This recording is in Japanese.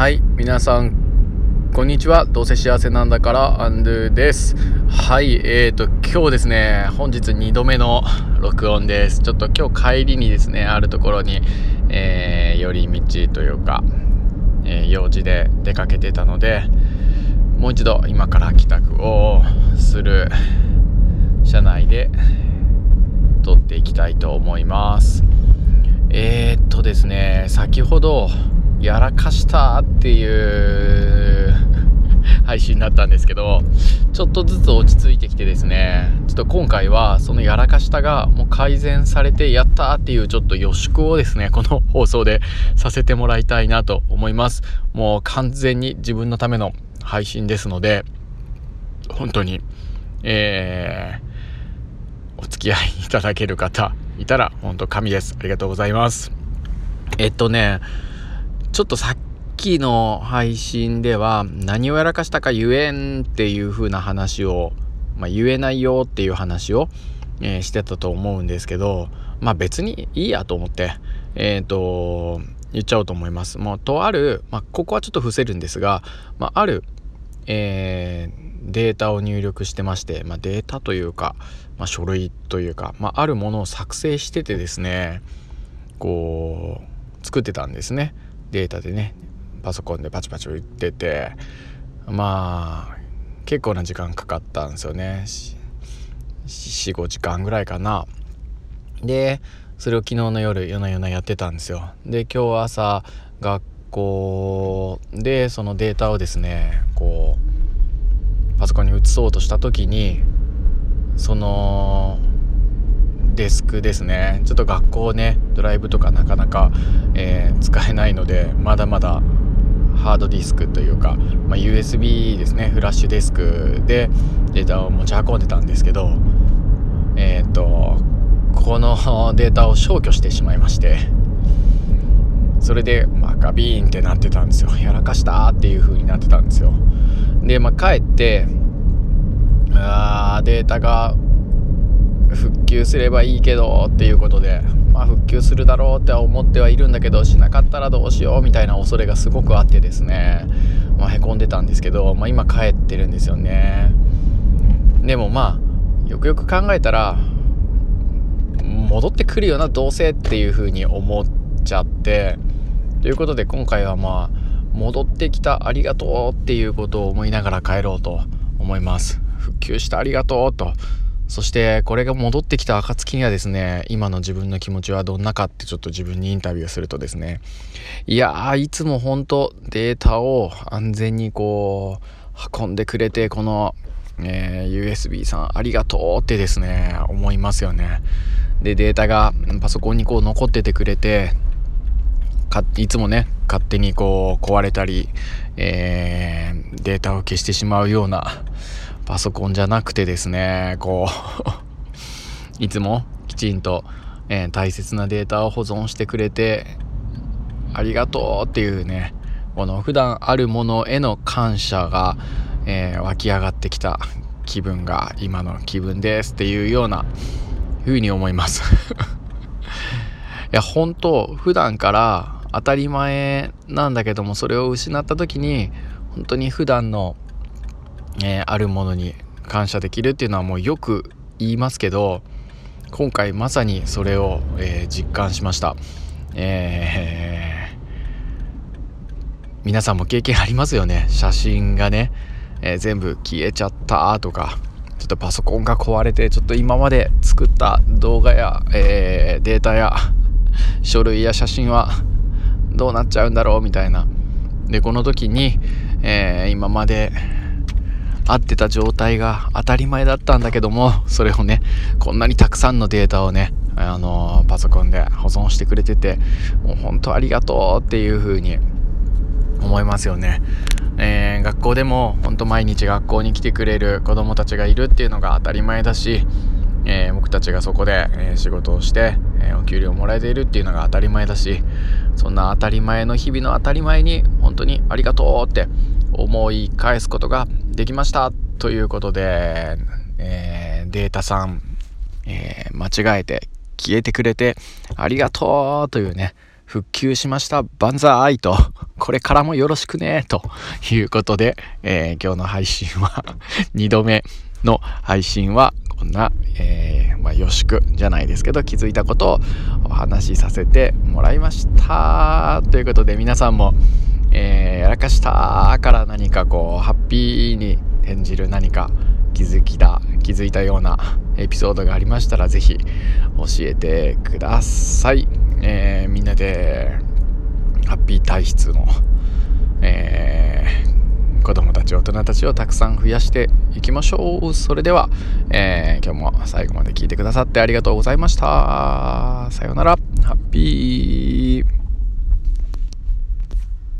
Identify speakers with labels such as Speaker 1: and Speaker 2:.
Speaker 1: はい皆さんこんにちは。どうせ幸せなんだからアンドゥです。はいえーと今日ですね本日2度目の録音です。ちょっと今日帰りにですねあるところに、えー、寄り道というか、えー、用事で出かけてたのでもう一度今から帰宅をする車内で撮っていきたいと思います。えー、っとですね先ほどやらかしたっていう配信だったんですけどちょっとずつ落ち着いてきてですね。ちょっと今回はそのやらかしたがもう改善されてやったっていうちょっと予祝をですねこの放送でさせてもらいたいなと思います。もう完全に自分のための配信ですので本当にえー、お付き合いいただける方いたら本当神です。ありがとうございます。えっとねちょっとさっきの配信では何をやらかしたか言えんっていう風な話を、まあ、言えないよっていう話を、えー、してたと思うんですけどまあ別にいいやと思ってえっ、ー、と言っちゃおうと思います。もうとある、まあ、ここはちょっと伏せるんですが、まあ、ある、えー、データを入力してまして、まあ、データというか、まあ、書類というか、まあ、あるものを作成しててですねこう作ってたんですね。データでねパソコンでパチパチ打っててまあ結構な時間かかったんですよね。45時間ぐらいかな。でそれを昨日の夜夜な夜なやってたんですよ。で今日朝学校でそのデータをですねこうパソコンに移そうとした時にそのデスクですね。ちょっと学校ねドライブとかなかなか、え、えないのでまだまだハードディスクというか、まあ、USB ですねフラッシュディスクでデータを持ち運んでたんですけどえっ、とこの データを消去してしまいましてそれで、まあ、ガビーンってなってたんですよ。やらかしたっていう風になってたんですよ。で、まあ、帰ってあーデータが旧すればいいけどっていうことで、まあ、復旧するだろうって思ってはいるんだけどしなかったらどうしようみたいな恐れがすごくあってですね、まあ、へこんでたんですけど、まあ、今帰ってるんですよね。でもまあよくよく考えたら戻ってくるよなどうせっていう風に思っちゃってということで今回はまあ戻ってきたありがとうっていうことを思いながら帰ろうと思います。復旧したありがとうとそしてこれが戻ってきた暁にはですね今の自分の気持ちはどんなかってちょっと自分にインタビューするとですねいやーいつも本当データを安全にこう運んでくれてこの、えー、USB さんありがとうってですね思いますよね。でデータがパソコンにこう残っててくれてかいつもね勝手にこう壊れたり、えー、データを消してしまうようなパソコンじゃなくてですねこう いつもきちんと、えー、大切なデータを保存してくれてありがとうっていうねこの普段あるものへの感謝が、えー、湧き上がってきた気分が今の気分ですっていうような風に思います。いや本当普段から当たり前なんだけどもそれを失った時に本当に普段のえー、あるものに感謝できるっていうのはもうよく言いますけど今回まさにそれを、えー、実感しました、えー、皆さんも経験ありますよね。写真がね、え全部消えちゃったとかちょっとパソコンが壊れてちょっと今まで作った動画や、えデータや書類や写真はどうなっちゃうんだろうみたいな。でこの時に、え今まで合ってた状態が当たり前だったんだけどもそれをねこんなにたくさんのデータをねあのパソコンで保存してくれててもう本当ありがとうっていう風に思いますよね、えー、学校でも本当毎日学校に来てくれる子供たちがいるっていうのが当たり前だし、えー、僕たちがそこで、えー、仕事をして、えお給料もらえているっていうのが当たり前だしそんな当たり前の日々の当たり前に本当にありがとうって思い返すことができましたということで、えー、データさん、えー、間違えて消えてくれてありがとうというね復旧しました万歳とこれからもよろしくね、ということで、えー、今日の配信は 2度目の配信は、こんな、えー、まあ、予祝じゃないですけど、気づいたことをお話しさせてもらいました。ということで、皆さんも、えー、やらかしたから何かこう、ハッピーに転じる何か気づきだ、気づいたような エピソードがありましたら、是非教えてください。えー、みんなで、ハッピー体質の、えー、子供たち大人たちをたくさん増やしていきましょう。それでは、えー、今日も最後まで聞いてくださってありがとうございました。さようなら。ハッピー。